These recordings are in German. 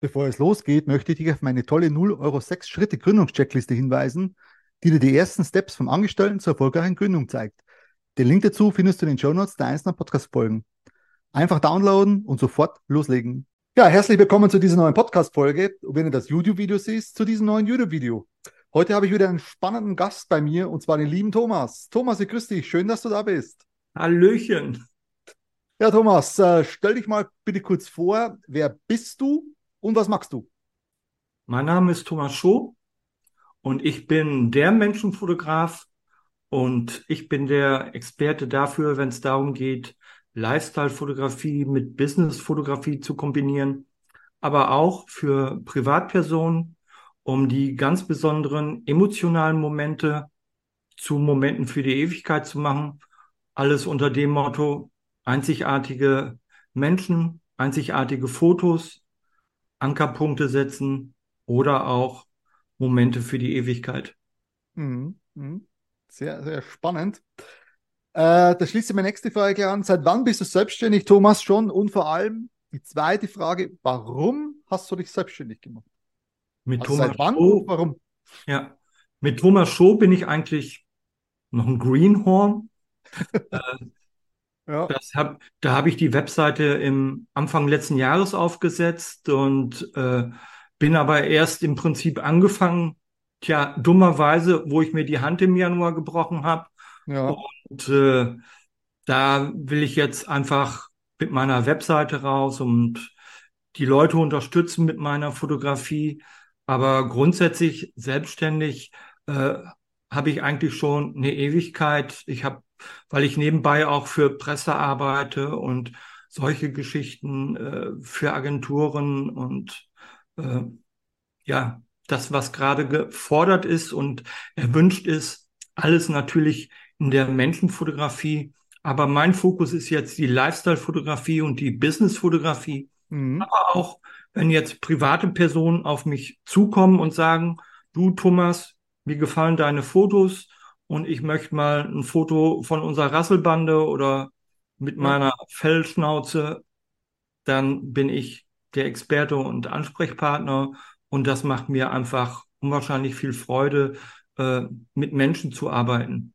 Bevor es losgeht, möchte ich dich auf meine tolle 0 Euro 6 Schritte Gründungscheckliste hinweisen, die dir die ersten Steps vom Angestellten zur erfolgreichen Gründung zeigt. Den Link dazu findest du in den Show Notes der einzelnen Podcast-Folgen. Einfach downloaden und sofort loslegen. Ja, herzlich willkommen zu dieser neuen Podcast-Folge. Und wenn du das YouTube-Video siehst, zu diesem neuen YouTube-Video. Heute habe ich wieder einen spannenden Gast bei mir und zwar den lieben Thomas. Thomas, ich grüße dich. Schön, dass du da bist. Hallöchen. Ja, Thomas, äh, stell dich mal bitte kurz vor. Wer bist du und was magst du? Mein Name ist Thomas Schoh und ich bin der Menschenfotograf und ich bin der Experte dafür, wenn es darum geht, Lifestyle-Fotografie mit Business-Fotografie zu kombinieren, aber auch für Privatpersonen, um die ganz besonderen emotionalen Momente zu Momenten für die Ewigkeit zu machen. Alles unter dem Motto einzigartige Menschen, einzigartige Fotos, Ankerpunkte setzen oder auch Momente für die Ewigkeit. Mhm. mhm. Sehr, sehr spannend. Äh, da schließt sich meine nächste Frage an. Seit wann bist du selbstständig, Thomas, schon? Und vor allem die zweite Frage, warum hast du dich selbstständig gemacht? Mit also Thomas seit wann Show, warum? Ja, mit Thomas Show bin ich eigentlich noch ein Greenhorn. äh, ja. Das hab, da habe ich die Webseite im Anfang letzten Jahres aufgesetzt und äh, bin aber erst im Prinzip angefangen, tja, dummerweise, wo ich mir die Hand im Januar gebrochen habe. Ja. Und äh, da will ich jetzt einfach mit meiner Webseite raus und die Leute unterstützen mit meiner Fotografie. Aber grundsätzlich selbstständig äh, habe ich eigentlich schon eine Ewigkeit. Ich habe weil ich nebenbei auch für Presse arbeite und solche Geschichten äh, für Agenturen und äh, ja, das, was gerade gefordert ist und erwünscht ist, alles natürlich in der Menschenfotografie. Aber mein Fokus ist jetzt die Lifestyle-Fotografie und die Business-Fotografie. Mhm. Aber auch, wenn jetzt private Personen auf mich zukommen und sagen, du Thomas, mir gefallen deine Fotos, und ich möchte mal ein Foto von unserer Rasselbande oder mit meiner Fellschnauze, dann bin ich der Experte und Ansprechpartner und das macht mir einfach unwahrscheinlich viel Freude, äh, mit Menschen zu arbeiten.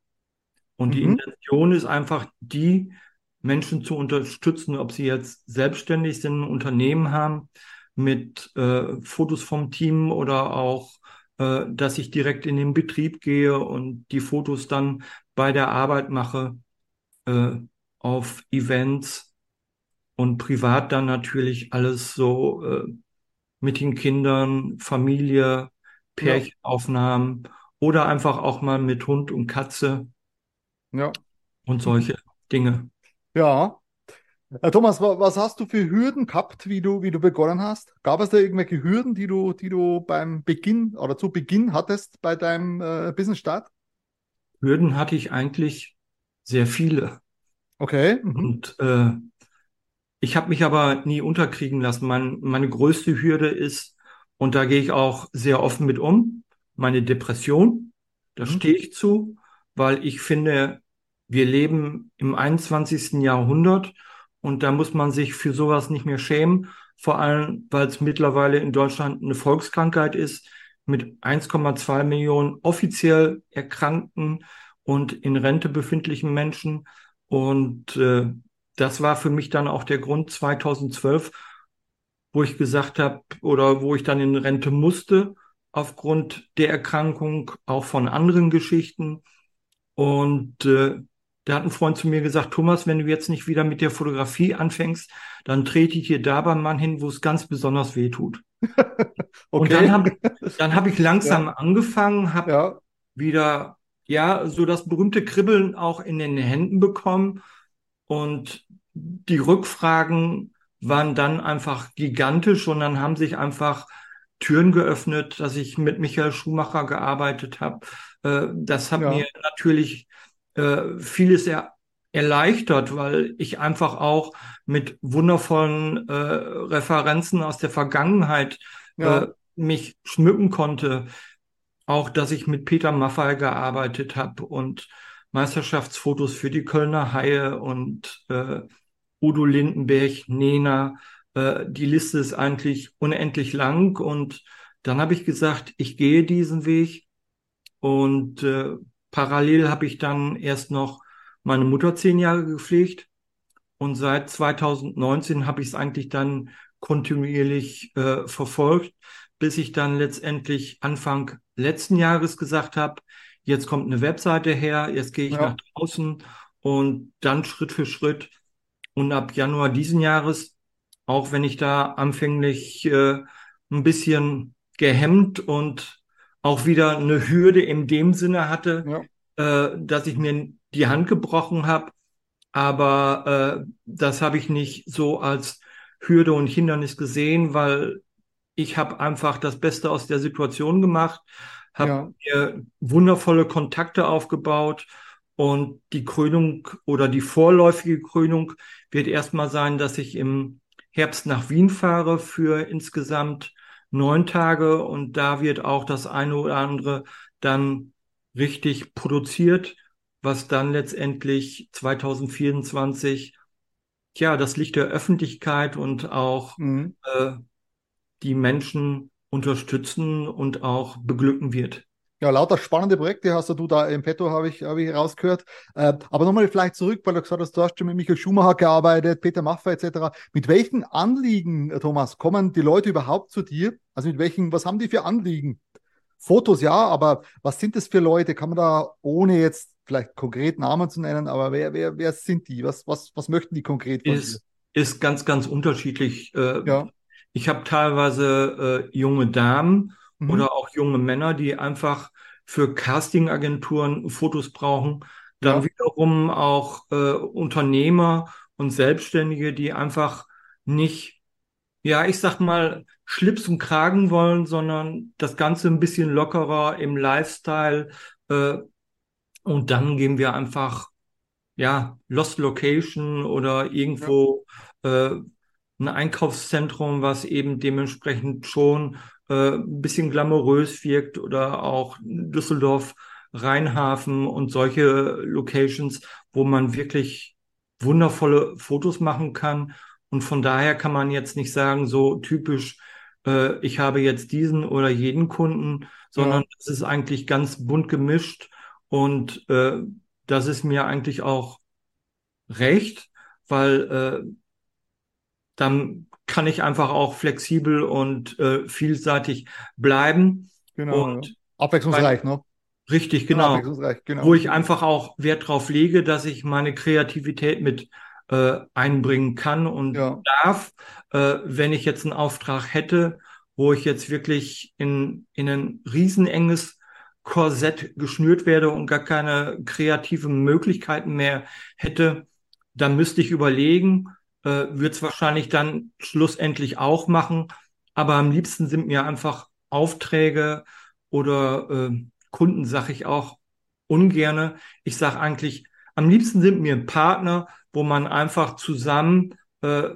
Und mhm. die Intention ist einfach, die Menschen zu unterstützen, ob sie jetzt selbstständig sind, ein Unternehmen haben, mit äh, Fotos vom Team oder auch äh, dass ich direkt in den Betrieb gehe und die Fotos dann bei der Arbeit mache, äh, auf Events und privat dann natürlich alles so äh, mit den Kindern, Familie, Pärchenaufnahmen ja. oder einfach auch mal mit Hund und Katze. Ja. Und solche Dinge. Ja, Herr Thomas, was hast du für Hürden gehabt, wie du, wie du begonnen hast? Gab es da irgendwelche Hürden, die du, die du beim Beginn oder zu Beginn hattest bei deinem äh, Business-Start? Hürden hatte ich eigentlich sehr viele. Okay. Mhm. Und äh, ich habe mich aber nie unterkriegen lassen. Mein, meine größte Hürde ist, und da gehe ich auch sehr offen mit um, meine Depression. Da mhm. stehe ich zu, weil ich finde, wir leben im 21. Jahrhundert und da muss man sich für sowas nicht mehr schämen, vor allem weil es mittlerweile in Deutschland eine Volkskrankheit ist mit 1,2 Millionen offiziell erkrankten und in Rente befindlichen Menschen. Und äh, das war für mich dann auch der Grund 2012, wo ich gesagt habe oder wo ich dann in Rente musste aufgrund der Erkrankung, auch von anderen Geschichten. Und äh, da hat ein Freund zu mir gesagt, Thomas, wenn du jetzt nicht wieder mit der Fotografie anfängst, dann trete ich hier da beim Mann hin, wo es ganz besonders weh tut. okay. Und dann habe dann hab ich langsam ja. angefangen, habe ja. wieder, ja, so das berühmte Kribbeln auch in den Händen bekommen. Und die Rückfragen waren dann einfach gigantisch und dann haben sich einfach Türen geöffnet, dass ich mit Michael Schumacher gearbeitet habe. Äh, das hat ja. mir natürlich äh, vieles er, erleichtert, weil ich einfach auch mit wundervollen äh, Referenzen aus der Vergangenheit ja. äh, mich schmücken konnte. Auch, dass ich mit Peter Maffay gearbeitet habe und Meisterschaftsfotos für die Kölner Haie und äh, Udo Lindenberg, Nena, Äh, die Liste ist eigentlich unendlich lang und dann habe ich gesagt, ich gehe diesen Weg und äh, parallel habe ich dann erst noch meine Mutter zehn Jahre gepflegt und seit 2019 habe ich es eigentlich dann kontinuierlich äh, verfolgt, bis ich dann letztendlich Anfang letzten Jahres gesagt habe, jetzt kommt eine Webseite her, jetzt gehe ich ja. nach draußen und dann Schritt für Schritt. Und ab Januar diesen Jahres, auch wenn ich da anfänglich äh, ein bisschen gehemmt und auch wieder eine Hürde in dem Sinne hatte, ja. äh, dass ich mir die Hand gebrochen habe. Aber äh, das habe ich nicht so als Hürde und Hindernis gesehen, weil ich habe einfach das Beste aus der Situation gemacht, habe ja. mir wundervolle Kontakte aufgebaut und die Krönung oder die vorläufige Krönung wird erstmal sein, dass ich im Herbst nach Wien fahre für insgesamt neun Tage und da wird auch das eine oder andere dann richtig produziert, was dann letztendlich 2024 ja das Licht der Öffentlichkeit und auch mhm. äh, die Menschen unterstützen und auch beglücken wird. Ja, lauter spannende Projekte hast du da im Petto, habe ich, hab ich rausgehört. Äh, aber nochmal vielleicht zurück, weil du gesagt hast, du hast schon mit Michael Schumacher gearbeitet, Peter Maffay etc. Mit welchen Anliegen, Thomas, kommen die Leute überhaupt zu dir? Also mit welchen, was haben die für Anliegen? Fotos ja, aber was sind das für Leute? Kann man da, ohne jetzt vielleicht konkret Namen zu nennen, aber wer, wer, wer sind die? Was, was, was möchten die konkret von ist, dir? Ist ganz, ganz unterschiedlich. Äh, ja. Ich habe teilweise äh, junge Damen mhm. oder auch junge Männer, die einfach für Castingagenturen Fotos brauchen. Dann ja. wiederum auch äh, Unternehmer und Selbstständige, die einfach nicht, ja, ich sag mal, Schlips und Kragen wollen, sondern das Ganze ein bisschen lockerer im Lifestyle. Äh, und dann gehen wir einfach, ja, Lost Location oder irgendwo ja. äh, ein Einkaufszentrum, was eben dementsprechend schon äh, ein bisschen glamourös wirkt oder auch Düsseldorf, Rheinhafen und solche Locations, wo man wirklich wundervolle Fotos machen kann. Und von daher kann man jetzt nicht sagen, so typisch, äh, ich habe jetzt diesen oder jeden Kunden, sondern es ja. ist eigentlich ganz bunt gemischt und äh, das ist mir eigentlich auch recht, weil äh, dann kann ich einfach auch flexibel und äh, vielseitig bleiben. Genau. Und ja. Abwechslungsreich, ne? Richtig, genau. genau. Wo ich einfach auch Wert drauf lege, dass ich meine Kreativität mit äh, einbringen kann und ja. darf, äh, wenn ich jetzt einen Auftrag hätte, wo ich jetzt wirklich in, in ein riesenenges Korsett geschnürt werde und gar keine kreativen Möglichkeiten mehr hätte, dann müsste ich überlegen, äh, wird es wahrscheinlich dann schlussendlich auch machen. Aber am liebsten sind mir einfach Aufträge oder äh, Kunden, sage ich auch ungerne. Ich sage eigentlich, am liebsten sind mir Partner, wo man einfach zusammen äh,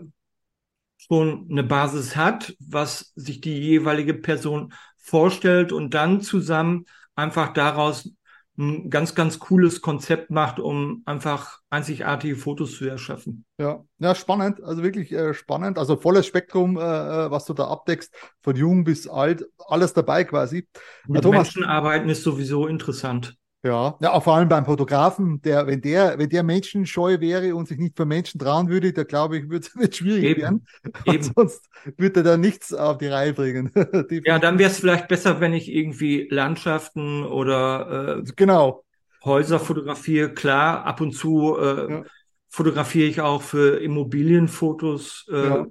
schon eine Basis hat, was sich die jeweilige Person vorstellt und dann zusammen einfach daraus ein ganz, ganz cooles Konzept macht, um einfach einzigartige Fotos zu erschaffen. Ja, ja spannend, also wirklich äh, spannend. Also volles Spektrum, äh, äh was du da abdeckst, von jung bis alt, alles dabei quasi. Mit Thomas, Menschen arbeiten ist sowieso interessant. Ja, ja, vor allem beim Fotografen, der, wenn der, wenn der menschenscheu wäre und sich nicht für Menschen trauen würde, da glaube ich, wird es schwierig Eben. werden. Eben. Sonst würde er da nichts auf die Reihe bringen. ja, dann wäre es vielleicht besser, wenn ich irgendwie Landschaften oder äh, genau. Häuser fotografiere. Klar, ab und zu äh, ja. fotografiere ich auch für Immobilienfotos. Äh, ja.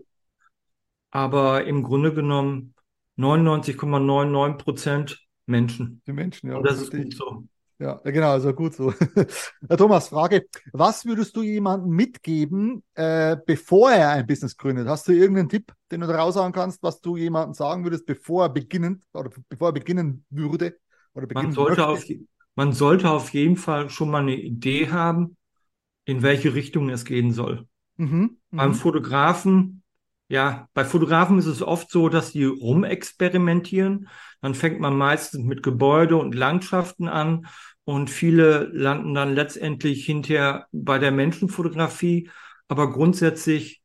Aber im Grunde genommen 99,99 Prozent Menschen. Die Menschen, ja. Und das ist gut so. Ja, genau, also gut so. Thomas, Frage, was würdest du jemandem mitgeben, äh, bevor er ein Business gründet? Hast du irgendeinen Tipp, den du da raushauen kannst, was du jemandem sagen würdest, bevor er beginnen oder bevor er beginnen würde? Oder beginnen man, sollte auf, man sollte auf jeden Fall schon mal eine Idee haben, in welche Richtung es gehen soll. Mhm, Beim mhm. Fotografen ja, bei Fotografen ist es oft so, dass die rumexperimentieren. Dann fängt man meistens mit Gebäude und Landschaften an und viele landen dann letztendlich hinterher bei der Menschenfotografie. Aber grundsätzlich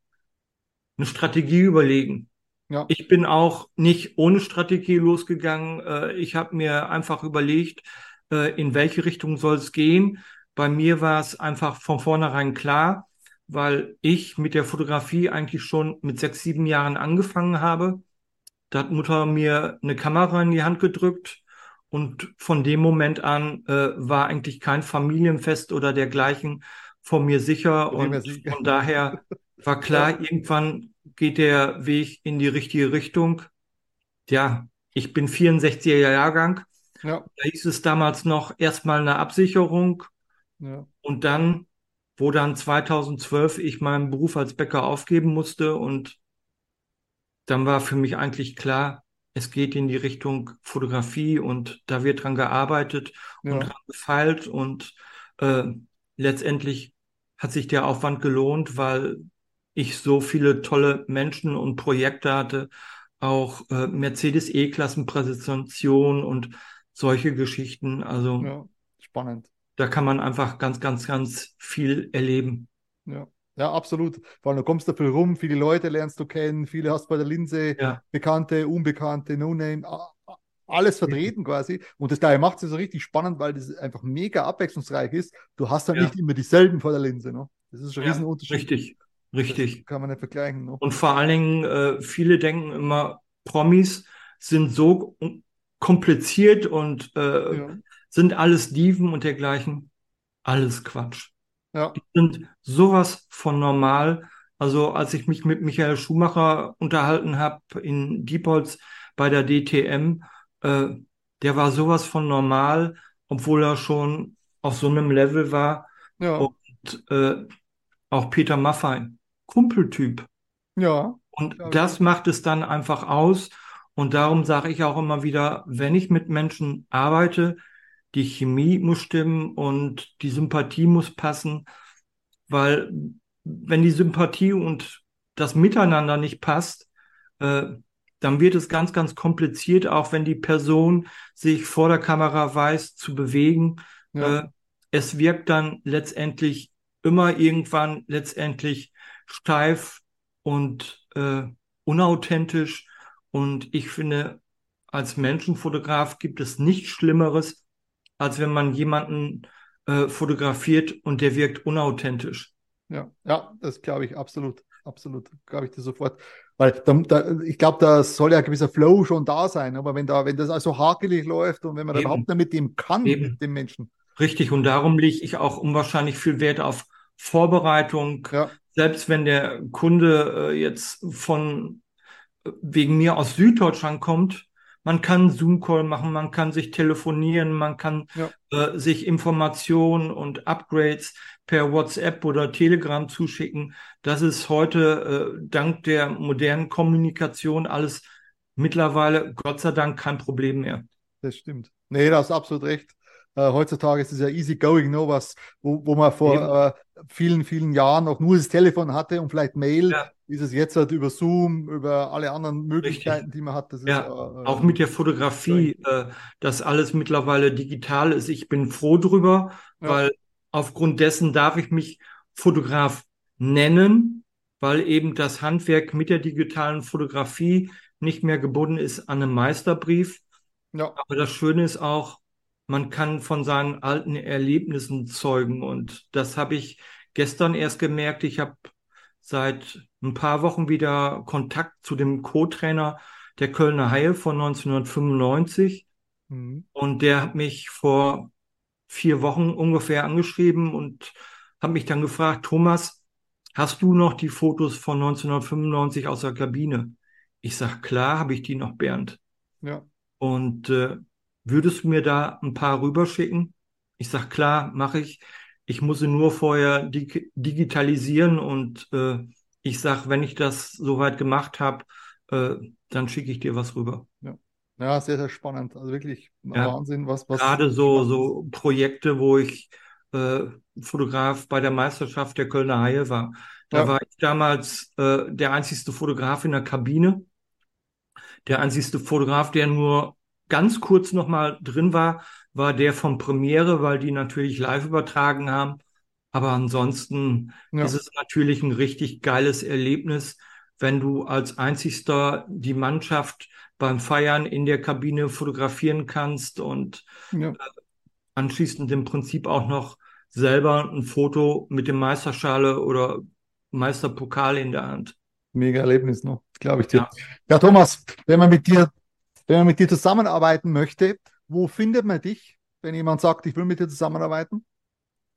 eine Strategie überlegen. Ja. Ich bin auch nicht ohne Strategie losgegangen. Äh, ich habe mir einfach überlegt, äh, in welche Richtung soll es gehen. Bei mir war es einfach von vornherein klar, weil ich mit der Fotografie eigentlich schon mit sechs, sieben Jahren angefangen habe. Da hat Mutter mir eine Kamera in die Hand gedrückt und von dem Moment an äh, war eigentlich kein Familienfest oder dergleichen vor mir sicher. Und von daher war klar, irgendwann geht der Weg in die richtige Richtung. Ja, ich bin 64er Jahrgang. Ja. Da hieß es damals noch erstmal eine Absicherung. Ja. Und dann, wo dann 2012 ich meinen Beruf als Bäcker aufgeben musste und dann war für mich eigentlich klar, es geht in die Richtung Fotografie und da wird dran gearbeitet ja. und dran gefeilt und äh, letztendlich hat sich der Aufwand gelohnt, weil ich so viele tolle Menschen und Projekte hatte, auch äh, Mercedes E-Klassen-Präsentation und solche Geschichten. Also ja, spannend. Da kann man einfach ganz, ganz, ganz viel erleben. Ja. Ja, absolut. Vor allem, du kommst da viel rum, viele Leute lernst du kennen, viele hast bei der Linse, ja. Bekannte, Unbekannte, No-Name, alles vertreten quasi. Und das daher macht es so richtig spannend, weil das einfach mega abwechslungsreich ist. Du hast dann ja. nicht immer dieselben vor der Linse. Ne? Das ist ein ja, Riesenunterschied. Richtig, richtig. Das kann man nicht vergleichen. Ne? Und vor allen Dingen, äh, viele denken immer, Promis sind so kompliziert und äh, ja. Sind alles Diven und dergleichen. Alles Quatsch. Ja. Die sind sowas von normal. Also als ich mich mit Michael Schumacher unterhalten habe in Diepholz bei der DTM, äh, der war sowas von normal, obwohl er schon auf so einem Level war. Ja. Und äh, auch Peter Maffay, Kumpeltyp. Ja. Und das macht es dann einfach aus. Und darum sage ich auch immer wieder, wenn ich mit Menschen arbeite, die Chemie muss stimmen und die Sympathie muss passen, weil wenn die Sympathie und das Miteinander nicht passt, äh, dann wird es ganz, ganz kompliziert, auch wenn die Person sich vor der Kamera weiß zu bewegen. Ja. Äh, es wirkt dann letztendlich immer irgendwann letztendlich steif und äh, unauthentisch. Und ich finde, als Menschenfotograf gibt es nichts Schlimmeres, als wenn man jemanden äh, fotografiert und der wirkt unauthentisch. Ja, ja, das glaube ich absolut. Absolut, glaube ich dir sofort. Weil da, da, ich glaube, da soll ja ein gewisser Flow schon da sein. Aber wenn da, wenn das also hakelig läuft und wenn man Eben. überhaupt nicht mit dem kann, Eben. mit dem Menschen. Richtig, und darum lege ich auch unwahrscheinlich viel Wert auf Vorbereitung. Ja. Selbst wenn der Kunde äh, jetzt von äh, wegen mir aus Süddeutschland kommt, man kann Zoom-Call machen, man kann sich telefonieren, man kann ja. äh, sich Informationen und Upgrades per WhatsApp oder Telegram zuschicken. Das ist heute äh, dank der modernen Kommunikation alles mittlerweile, Gott sei Dank, kein Problem mehr. Das stimmt. Nee, da hast absolut recht. Äh, heutzutage ist es ja easy going, no, was, wo, wo man vor äh, vielen, vielen Jahren auch nur das Telefon hatte und vielleicht Mail. Ja ist es jetzt halt über Zoom, über alle anderen Möglichkeiten, Richtig. die man hat. Das ja, ist, äh, auch mit der Fotografie, äh, dass alles mittlerweile digital ist. Ich bin froh drüber, ja. weil aufgrund dessen darf ich mich Fotograf nennen, weil eben das Handwerk mit der digitalen Fotografie nicht mehr gebunden ist an einem Meisterbrief. Ja. Aber das Schöne ist auch, man kann von seinen alten Erlebnissen zeugen. Und das habe ich gestern erst gemerkt. Ich habe seit ein paar Wochen wieder Kontakt zu dem Co-Trainer der Kölner Haie von 1995. Mhm. Und der hat mich vor vier Wochen ungefähr angeschrieben und hat mich dann gefragt, Thomas, hast du noch die Fotos von 1995 aus der Kabine? Ich sag, klar, habe ich die noch, Bernd. Ja. Und äh, würdest du mir da ein paar rüberschicken? Ich sag, klar, mache ich. Ich muss sie nur vorher dig digitalisieren und äh, ich sag, wenn ich das soweit gemacht habe, äh, dann schicke ich dir was rüber. Ja. ja, sehr, sehr spannend. Also wirklich ja. Wahnsinn, was, was. Gerade so, so Projekte, wo ich äh, Fotograf bei der Meisterschaft der Kölner Haie war. Da ja. war ich damals äh, der einzigste Fotograf in der Kabine. Der einzigste Fotograf, der nur ganz kurz nochmal drin war, war der von Premiere, weil die natürlich live übertragen haben. Aber ansonsten ja. ist es natürlich ein richtig geiles Erlebnis, wenn du als einzigster die Mannschaft beim Feiern in der Kabine fotografieren kannst und ja. äh, anschließend im Prinzip auch noch selber ein Foto mit dem Meisterschale oder Meisterpokal in der Hand. Mega Erlebnis noch, glaube ich dir. Ja. ja, Thomas, wenn man mit dir, wenn man mit dir zusammenarbeiten möchte, wo findet man dich, wenn jemand sagt, ich will mit dir zusammenarbeiten?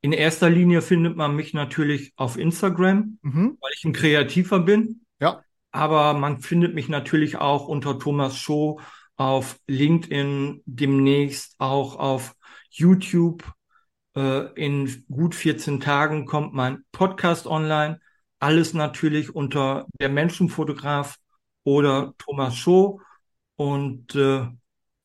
In erster Linie findet man mich natürlich auf Instagram, mhm. weil ich ein Kreativer bin. Ja. Aber man findet mich natürlich auch unter Thomas Show auf LinkedIn, demnächst auch auf YouTube. Äh, in gut 14 Tagen kommt mein Podcast online. Alles natürlich unter der Menschenfotograf oder Thomas Show. Und äh,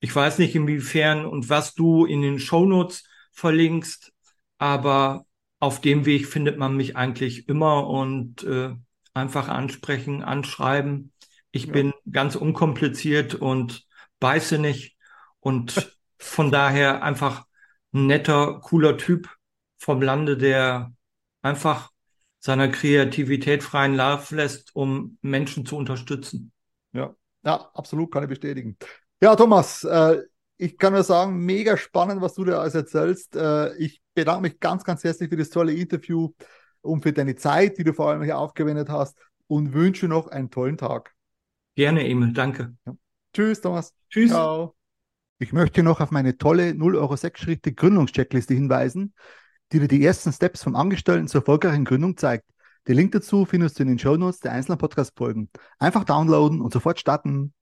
ich weiß nicht, inwiefern und was du in den Shownotes verlinkst, aber auf dem Weg findet man mich eigentlich immer und äh, einfach ansprechen, anschreiben. Ich ja. bin ganz unkompliziert und beiße nicht und von daher einfach ein netter, cooler Typ vom Lande, der einfach seiner Kreativität freien Lauf lässt, um Menschen zu unterstützen. Ja, ja, absolut kann ich bestätigen. Ja, Thomas, äh, ich kann nur sagen, mega spannend, was du da alles erzählst. Äh, ich bedanke mich ganz, ganz herzlich für das tolle Interview und für deine Zeit, die du vor allem hier aufgewendet hast und wünsche noch einen tollen Tag. Gerne, Emil, danke. Ja. Tschüss, Thomas. Tschüss. Ciao. Ich möchte noch auf meine tolle 0 Euro 6 Schritte Gründungscheckliste hinweisen, die dir die ersten Steps vom Angestellten zur erfolgreichen Gründung zeigt. Den Link dazu findest du in den Shownotes der einzelnen Podcast-Folgen. Einfach downloaden und sofort starten.